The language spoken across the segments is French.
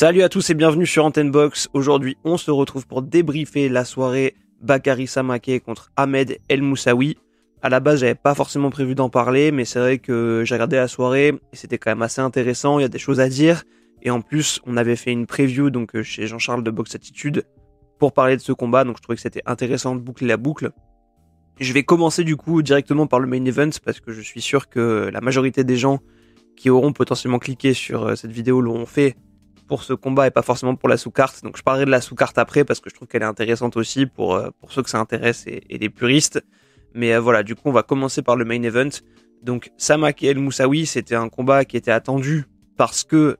Salut à tous et bienvenue sur Antenne Box. Aujourd'hui, on se retrouve pour débriefer la soirée Bakary Samake contre Ahmed El Moussaoui. À la base, j'avais pas forcément prévu d'en parler, mais c'est vrai que j'ai regardé la soirée et c'était quand même assez intéressant. Il y a des choses à dire. Et en plus, on avait fait une preview donc euh, chez Jean-Charles de Box Attitude pour parler de ce combat. Donc je trouvais que c'était intéressant de boucler la boucle. Je vais commencer du coup directement par le main event parce que je suis sûr que la majorité des gens qui auront potentiellement cliqué sur euh, cette vidéo l'ont fait pour ce combat et pas forcément pour la sous-carte. Donc je parlerai de la sous-carte après parce que je trouve qu'elle est intéressante aussi pour, euh, pour ceux que ça intéresse et, et les puristes. Mais euh, voilà, du coup on va commencer par le main event. Donc Samak El Moussaoui, c'était un combat qui était attendu parce que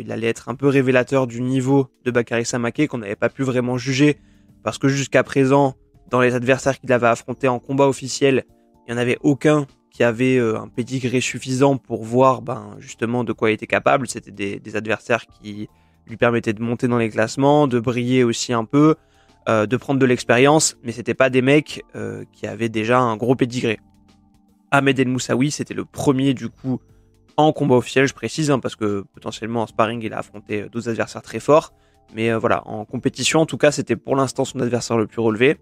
il allait être un peu révélateur du niveau de Bakary Samake qu'on n'avait pas pu vraiment juger parce que jusqu'à présent dans les adversaires qu'il avait affrontés en combat officiel, il n'y en avait aucun qui avait euh, un pedigree suffisant pour voir ben, justement de quoi il était capable. C'était des, adversaires qui lui permettaient de monter dans les classements, de briller aussi un peu, euh, de prendre de l'expérience, mais c'était pas des mecs euh, qui avaient déjà un gros pedigree. Ahmed El Moussaoui, c'était le premier du coup en combat officiel, je précise, hein, parce que potentiellement en sparring il a affronté d'autres adversaires très forts, mais voilà, en compétition en tout cas c'était pour l'instant son adversaire le plus relevé.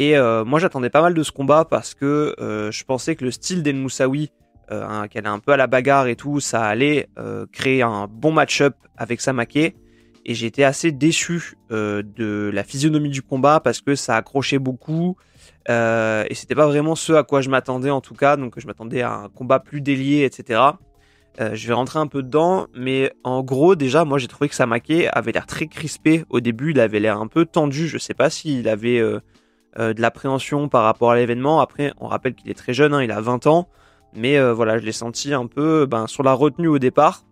Et euh, moi, j'attendais pas mal de ce combat parce que euh, je pensais que le style d'El Moussaoui, euh, hein, qu'elle est un peu à la bagarre et tout, ça allait créer un bon match-up avec Samake. Et été assez déçu de la physionomie du combat parce que ça accrochait beaucoup. et c'était pas vraiment ce à quoi je m'attendais en tout cas. Donc je m'attendais à un combat plus délié, etc. je vais rentrer un peu dedans, mais en gros, déjà, moi j'ai trouvé que Samake avait l'air très crispé au début. Il avait l'air un peu tendu. Je sais pas s'il avait de l'appréhension par rapport à l'événement. Après, on rappelle qu'il est très jeune, hein, il a 20 ans. Mais euh, voilà, je l'ai senti un peu ben, sur la retenue au départ.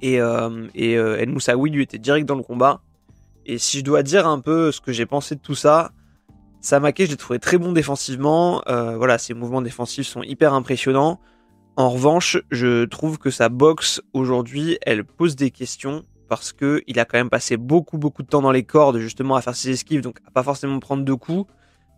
Et, euh, et El Moussaoui lui était direct dans le combat. Et si je dois dire un peu ce que j'ai pensé de tout ça, Samake, je l'ai trouvé très bon défensivement. voilà, ses mouvements défensifs sont hyper impressionnants. En revanche, je trouve que sa boxe aujourd'hui, elle pose des questions parce que il a quand même passé beaucoup beaucoup de temps dans les cordes justement à faire ses esquives, donc à pas forcément prendre de coups.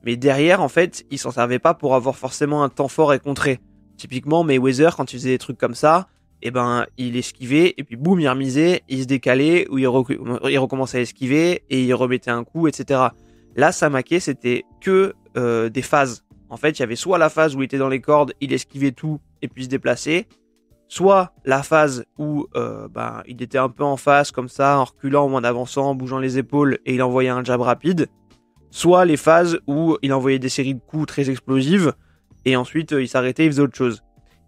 Mais derrière, en fait, il s'en servait pas pour avoir forcément un temps fort et contré. Typiquement, Mayweather, quand il faisait des trucs comme ça, eh ben, il esquivait, et puis boum, il remisait, il se décalait, ou il, recommençait à esquiver, et il remettait un coup, etc. Là, Samake, c'était que euh, des phases. En fait, il y avait soit la phase où il était dans les cordes, il esquivait tout, et puis se déplaçait, soit la phase où euh, ben, il était un peu en face comme ça, en reculant ou en avançant, en bougeant les épaules et il envoyait un jab rapide, soit les phases où il envoyait des séries de coups très explosives et ensuite euh, il s'arrêtait, il faisait autre chose.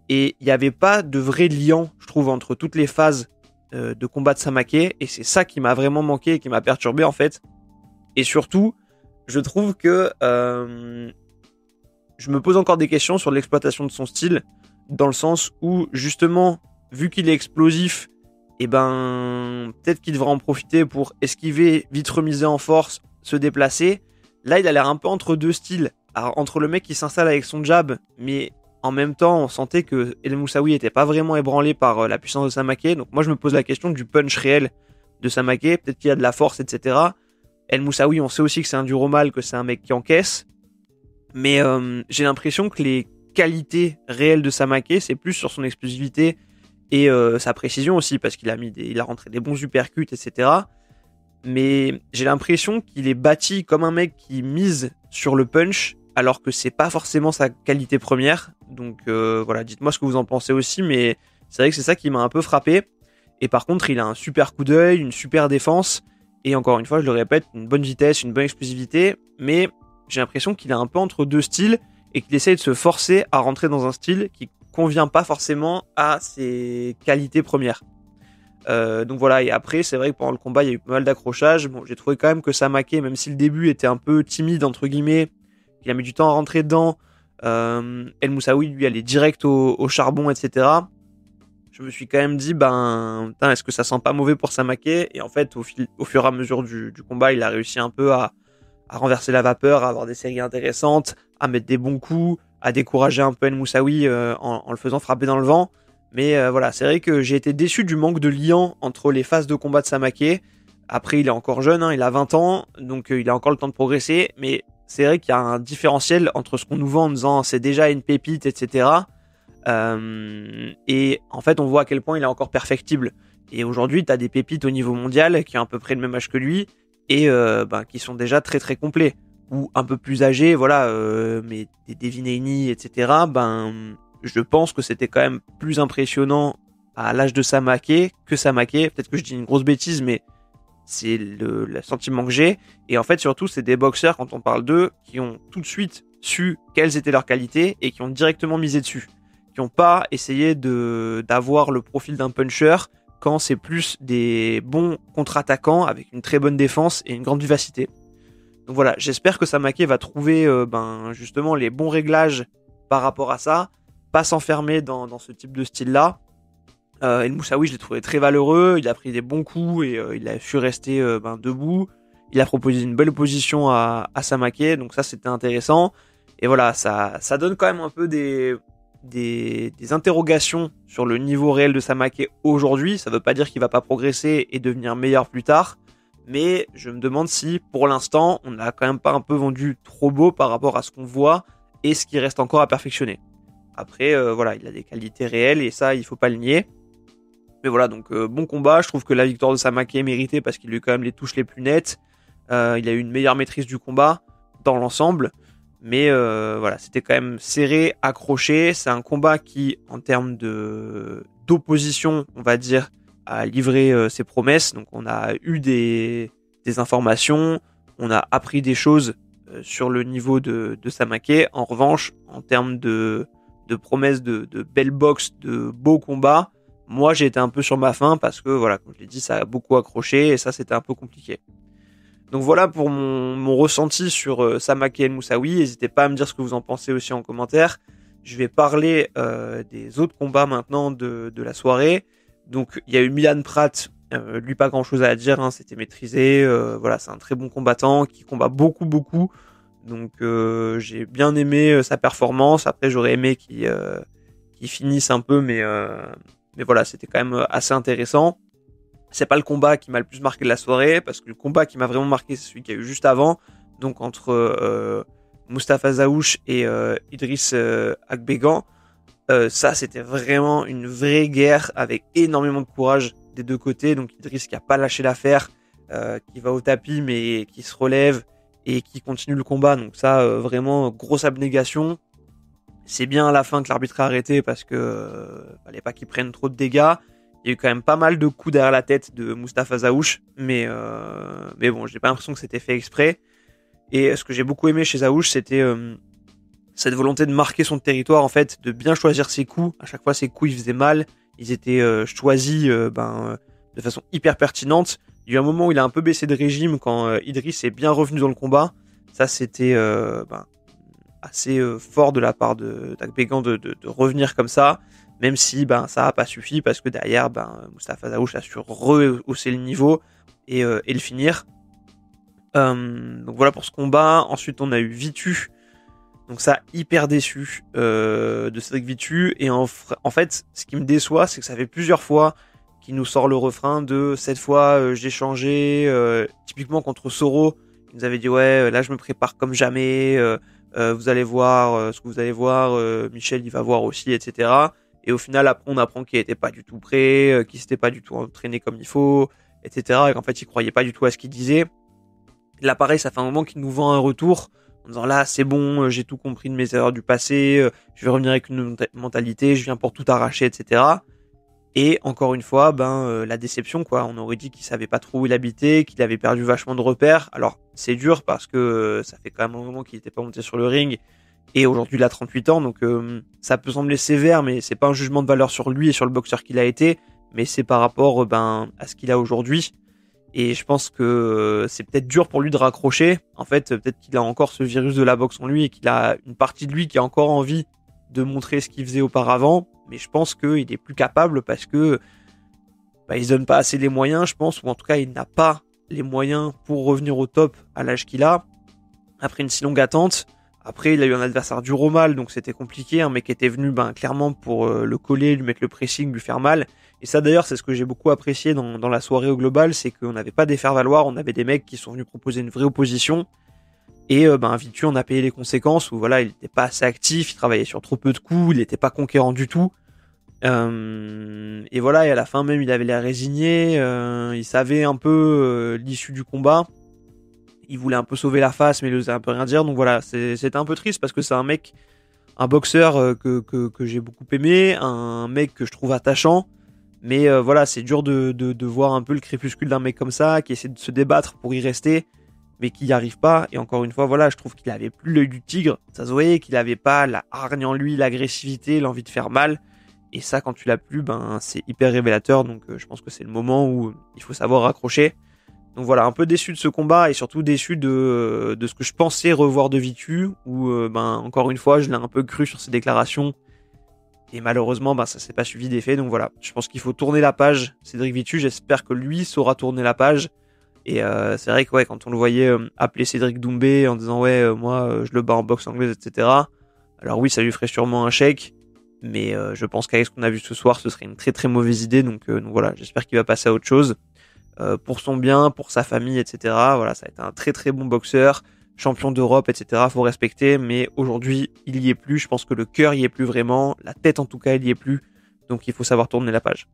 Et il n'y avait pas de vrai lien, je trouve, entre toutes les phases euh, de combat de Samake et c'est ça qui m'a vraiment manqué et qui m'a perturbé en fait. Et surtout, je trouve que je me pose encore des questions sur l'exploitation de son style dans le sens où justement, vu qu'il est explosif, et eh ben peut-être qu'il devrait en profiter pour esquiver, vite remiser en force, se déplacer. Là, il a l'air un peu entre deux styles. entre le mec qui s'installe avec son jab, mais en même temps, on sentait que El Moussaoui était pas vraiment ébranlé par euh, la puissance de Samake. Donc moi, je me pose la question du punch réel de Samake. Peut-être qu'il a de la force, etc. El Moussaoui, on sait aussi que c'est un dur mal, que c'est un mec qui encaisse. Mais euh, j'ai l'impression que les qualité réelle de Samake, c'est plus sur son explosivité et euh, sa précision aussi, parce qu'il a mis il a rentré des bons uppercuts, etc. Mais j'ai l'impression qu'il est bâti comme un mec qui mise sur le punch, alors que c'est pas forcément sa qualité première. Donc euh, voilà, dites-moi ce que vous en pensez aussi, mais c'est vrai que c'est ça qui m'a un peu frappé. Et par contre, il a un super coup d'œil, une super défense, et encore une fois, je le répète, une bonne vitesse, une bonne explosivité, mais j'ai l'impression qu'il est un peu entre deux styles et qu'il essaye de se forcer à rentrer dans un style qui convient pas forcément à ses qualités premières. Euh, donc voilà, et après, c'est vrai que pendant le combat, il y a eu pas mal d'accrochages. Bon, j'ai trouvé quand même que Samake, même si le début était un peu timide, entre guillemets, qu'il a mis du temps à rentrer dedans, euh, El Moussaoui, lui, allait direct au, charbon, etc. Je me suis quand même dit, ben, est-ce que ça sent pas mauvais pour Samake Et en fait, au, au fur et à mesure du, combat, il a réussi un peu à renverser la vapeur, à avoir des séries intéressantes, à mettre des bons coups, à décourager un peu El Moussaoui euh, en, le faisant frapper dans le vent. Mais euh, voilà, c'est vrai que j'ai été déçu du manque de lien entre les phases de combat de Samake. Après, il est encore jeune, hein, il a 20 ans, donc euh, il a encore le temps de progresser. Mais c'est vrai qu'il y a un différentiel entre ce qu'on nous vend en disant c'est déjà une pépite, etc. et en fait, on voit à quel point il est encore perfectible. Et aujourd'hui, tu as des pépites au niveau mondial qui ont à peu près le même âge que lui et ben, qui sont déjà très très complets. Ou un peu plus âgés, voilà, euh, mais des Devineni, etc. Ben, je pense que c'était quand même plus impressionnant à l'âge de Samake que Samake. Peut-être que je dis une grosse bêtise, mais c'est le, sentiment que j'ai. Et en fait, surtout, c'est des boxeurs, quand on parle d'eux, qui ont tout de suite su quelles étaient leurs qualités et qui ont directement misé dessus. Qui n'ont pas essayé de d'avoir le profil d'un puncher quand c'est plus des bons contre-attaquants avec une très bonne défense et une grande vivacité. Donc voilà, j'espère que Samake va trouver euh, ben, justement les bons réglages par rapport à ça, pas s'enfermer dans, ce type de style-là. Euh, El Moussaoui, je l'ai trouvé très valeureux, il a pris des bons coups et euh, il a su rester ben, debout. Il a proposé une belle opposition à, Samake, donc ça c'était intéressant. Et voilà, ça, donne quand même un peu des, interrogations sur le niveau réel de Samake aujourd'hui. Ça ne veut pas dire qu'il va pas progresser et devenir meilleur plus tard. Mais je me demande si, pour l'instant, on n'a quand même pas un peu vendu trop beau par rapport à ce qu'on voit et ce qui reste encore à perfectionner. Après, euh, voilà, il a des qualités réelles et ça, il faut pas le nier. Mais voilà, donc euh, bon combat. Je trouve que la victoire de Samake est méritée parce qu'il a eu quand même les touches les plus nettes. Euh, il a eu une meilleure maîtrise du combat dans l'ensemble. Mais voilà, c'était quand même serré, accroché. C'est un combat qui, en termes d'opposition, on va dire, a livré euh, ses promesses. Donc on a eu des, des informations, on a appris des choses euh, sur le niveau de, de Samake. En revanche, en termes de, de promesses de, de belles box, de beaux combats, moi j'ai été un peu sur ma faim parce que voilà, comme je l'ai dit, ça a beaucoup accroché et ça c'était un peu compliqué. Donc voilà pour mon, mon ressenti sur euh, Samake El Moussaoui. N'hésitez pas à me dire ce que vous en pensez aussi en commentaire. Je vais parler euh, des autres combats maintenant de, de, la soirée. Donc il y a eu Milan Pratt, euh, lui pas grand chose à dire, hein, c'était maîtrisé. Euh, voilà, c'est un très bon combattant qui combat beaucoup beaucoup. Donc euh, j'ai bien aimé sa performance. Après j'aurais aimé qu'il qu finisse un peu, mais voilà, c'était quand même assez intéressant c'est pas le combat qui m'a le plus marqué de la soirée, parce que le combat qui m'a vraiment marqué, c'est celui qu'il y a eu juste avant, donc entre Mustafa Zaouch et Idriss Akbegan. Euh, ça, c'était vraiment une vraie guerre avec énormément de courage des deux côtés. Donc Idriss qui a pas lâché l'affaire, euh, qui va au tapis mais qui se relève et qui continue le combat. Donc ça, euh, vraiment grosse abnégation. C'est bien à la fin que l'arbitre a arrêté parce que fallait pas qu'il prenne trop de dégâts. Il y a eu quand même pas mal de coups derrière la tête de Mustafa Zaouch, mais, mais bon, j'ai pas l'impression que c'était fait exprès. Et ce que j'ai beaucoup aimé chez Zaouch, c'était cette volonté de marquer son territoire, en fait, de bien choisir ses coups. À chaque fois, ses coups, ils faisaient mal. Ils étaient euh, choisis euh, ben, de façon hyper pertinente. Il y a eu un moment où il a un peu baissé de régime quand euh, Idriss est bien revenu dans le combat. Ça, c'était euh, ben, assez fort de la part de d'Akbegan de, de, revenir comme ça même si ben ça a pas suffi parce que derrière ben Mustafa Zaouch a su rehausser le niveau et, euh, et le finir. Euh, donc voilà pour ce combat. Ensuite on a eu Vitu. Donc ça hyper déçu euh, de Cédric Vitu et en, fait ce qui me déçoit c'est que ça fait plusieurs fois qu'il nous sort le refrain de cette fois euh, j'ai changé. Euh, typiquement contre Soro il nous avait dit ouais là je me prépare comme jamais. vous allez voir ce que vous allez voir. Michel il va voir aussi etc. Et au final, après, on apprend qu'il était pas du tout prêt, euh, qu'il s'était pas du tout entraîné comme il faut, etc. Et qu'en fait, il croyait pas du tout à ce qu'il disait. Là, pareil, ça fait un moment qu'il nous vend un retour en disant là, c'est bon, euh, j'ai tout compris de mes erreurs du passé, euh, je vais revenir avec une mentalité, je viens pour tout arracher, etc. Et encore une fois, ben la déception, quoi. On aurait dit qu'il savait pas trop où il habitait, qu'il avait perdu vachement de repères. Alors, c'est dur parce que ça fait quand même un moment qu'il était pas monté sur le ring et aujourd'hui, il a 38 ans, donc euh, ça peut sembler sévère, mais c'est pas un jugement de valeur sur lui et sur le boxeur qu'il a été, mais c'est par rapport euh, ben, à ce qu'il a aujourd'hui. Et je pense que euh, c'est peut-être dur pour lui de raccrocher. En fait, peut-être qu'il a encore ce virus de la boxe en lui et qu'il a une partie de lui qui a encore envie de montrer ce qu'il faisait auparavant. Mais je pense qu'il est plus capable parce que bah, il se donne pas assez les moyens, je pense, ou en tout cas, il n'a pas les moyens pour revenir au top à l'âge qu'il a après une si longue attente. Après, il a eu un adversaire dur au donc c'était compliqué. Un mec qui était venu ben, clairement pour euh, le coller, lui mettre le pressing, lui faire mal. Et ça d'ailleurs, c'est ce que j'ai beaucoup apprécié dans, la soirée au global, c'est qu'on n'avait pas des faire-valoir, on avait des mecs qui sont venus proposer une vraie opposition. Et euh, ben, Vitu, on a payé les conséquences, où voilà, il n'était pas assez actif, il travaillait sur trop peu de coups, il n'était pas conquérant du tout. et voilà, et à la fin même, il avait l'air résigné. il savait un peu l'issue du combat. Il voulait un peu sauver la face, mais il osait un peu rien dire. Donc voilà, c'était un peu triste parce que c'est un mec, un boxeur que, que, que j'ai beaucoup aimé, un mec que je trouve attachant. Mais voilà, c'est dur de, de, voir un peu le crépuscule d'un mec comme ça, qui essaie de se débattre pour y rester mais qui n'y arrive pas. Et encore une fois, voilà, je trouve qu'il avait plus l'œil du tigre. Ça se voyait qu'il avait pas la hargne en lui, l'agressivité, l'envie de faire mal. Et ça, quand tu l'as plus, ben, c'est hyper révélateur. Donc, euh, je pense que c'est le moment où il faut savoir raccrocher. Donc voilà, un peu déçu de ce combat et surtout déçu de, de ce que je pensais revoir de Vitu, où, euh, ben, encore une fois, je l'ai un peu cru sur ses déclarations. Et malheureusement, ben, ça s'est pas suivi d'effet. Donc voilà, je pense qu'il faut tourner la page. Cédric Vitu, j'espère que lui saura tourner la page et euh, c'est vrai que quand on le voyait euh, appeler Cédric Doumbé en disant ouais, moi je le bats en boxe anglaise, etc. Alors oui, ça lui ferait sûrement un chèque, mais je pense qu'avec ce qu'on a vu ce soir, ce serait une très très mauvaise idée. Donc voilà, j'espère qu'il va passer à autre chose pour son bien, pour sa famille, etc. Voilà, ça a été un très très bon boxeur, champion d'Europe, etc. Faut respecter, mais aujourd'hui il y est plus. Je pense que le cœur y est plus vraiment, la tête en tout cas il y est plus. Donc il faut savoir tourner la page.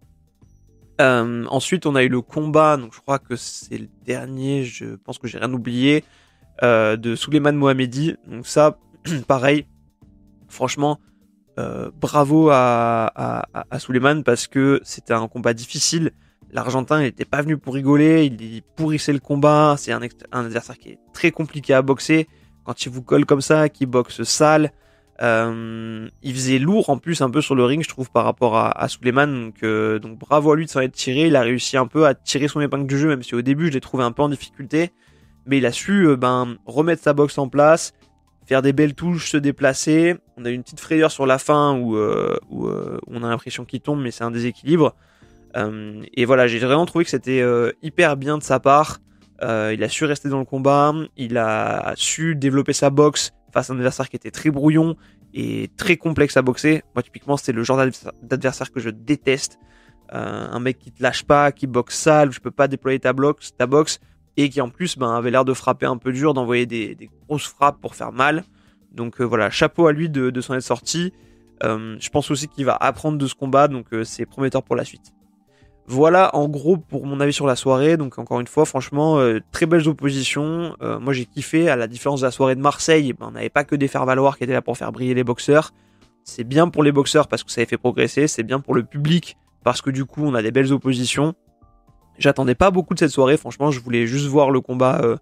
Euh, ensuite, on a eu le combat, donc je crois que c'est le dernier, je pense que j'ai rien oublié, euh, de Suleiman Mohamedi. Donc ça, pareil, franchement, euh, bravo à, à, à parce que c'était un combat difficile. L'Argentin, n'était pas venu pour rigoler, il pourrissait le combat. C'est un, adversaire qui est très compliqué à boxer. Quand il vous colle comme ça, qui boxe sale, euh, il faisait lourd en plus un peu sur le ring, je trouve, par rapport à, à Suleiman. Donc, euh, donc bravo à lui de s'en être tiré. Il a réussi un peu à tirer son épingle du jeu, même si au début je l'ai trouvé un peu en difficulté. Mais il a su euh, ben, remettre sa boxe en place, faire des belles touches, se déplacer. On a eu une petite frayeur sur la fin où on a l'impression qu'il tombe, mais c'est un déséquilibre. Et voilà, j'ai vraiment trouvé que c'était hyper bien de sa part. il a su rester dans le combat, il a su développer sa boxe face à un adversaire qui était très brouillon et très complexe à boxer. Moi, typiquement, c'est le genre d'adversaire que je déteste. Euh, un mec qui te lâche pas, qui boxe sale, je peux pas déployer ta, boxe, ta boxe, et qui en plus ben, avait l'air de frapper un peu dur, d'envoyer des, grosses frappes pour faire mal. Donc euh, voilà, chapeau à lui de, s'en être sorti. Euh, je pense aussi qu'il va apprendre de ce combat, donc c'est prometteur pour la suite. Voilà en gros pour mon avis sur la soirée. Donc encore une fois, franchement, euh, très belles oppositions. Euh, moi j'ai kiffé, à la différence de la soirée de Marseille, ben, on n'avait pas que des faire-valoir qui étaient là pour faire briller les boxeurs. C'est bien pour les boxeurs parce que ça les fait progresser, c'est bien pour le public parce que du coup on a des belles oppositions. J'attendais pas beaucoup de cette soirée, franchement je voulais juste voir le combat euh,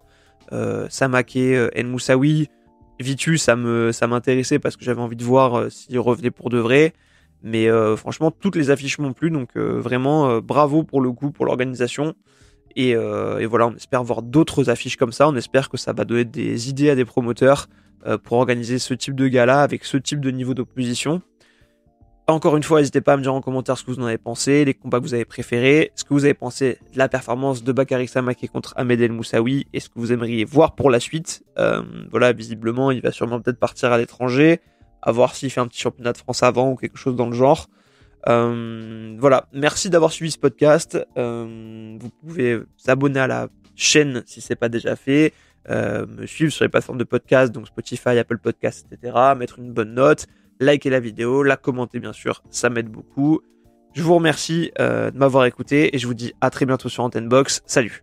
euh Samake, El Moussaoui. Vitu, ça me ça m'intéressait parce que j'avais envie de voir s'il revenait pour de vrai. Mais euh, franchement, toutes les affiches m'ont plu, donc euh, vraiment euh, bravo pour le coup, pour l'organisation. Et, voilà, on espère voir d'autres affiches comme ça. On espère que ça va donner des idées à des promoteurs pour organiser ce type de gala avec ce type de niveau d'opposition. Encore une fois, n'hésitez pas à me dire en commentaire ce que vous en avez pensé, les combats que vous avez préférés, ce que vous avez pensé de la performance de Bakary Samake contre Ahmed El Moussaoui et ce que vous aimeriez voir pour la suite. voilà, visiblement, il va sûrement peut-être partir à l'étranger à voir s'il fait un petit championnat de France avant ou quelque chose dans le genre. Euh, voilà, merci d'avoir suivi ce podcast. Euh, vous pouvez vous abonner à la chaîne si c'est pas déjà fait, euh, me suivre sur les plateformes de podcast, donc Spotify, Apple Podcast, etc. Mettre une bonne note, liker la vidéo, la commenter bien sûr, ça m'aide beaucoup. Je vous remercie de m'avoir écouté et je vous dis à très bientôt sur Antenne Box. Salut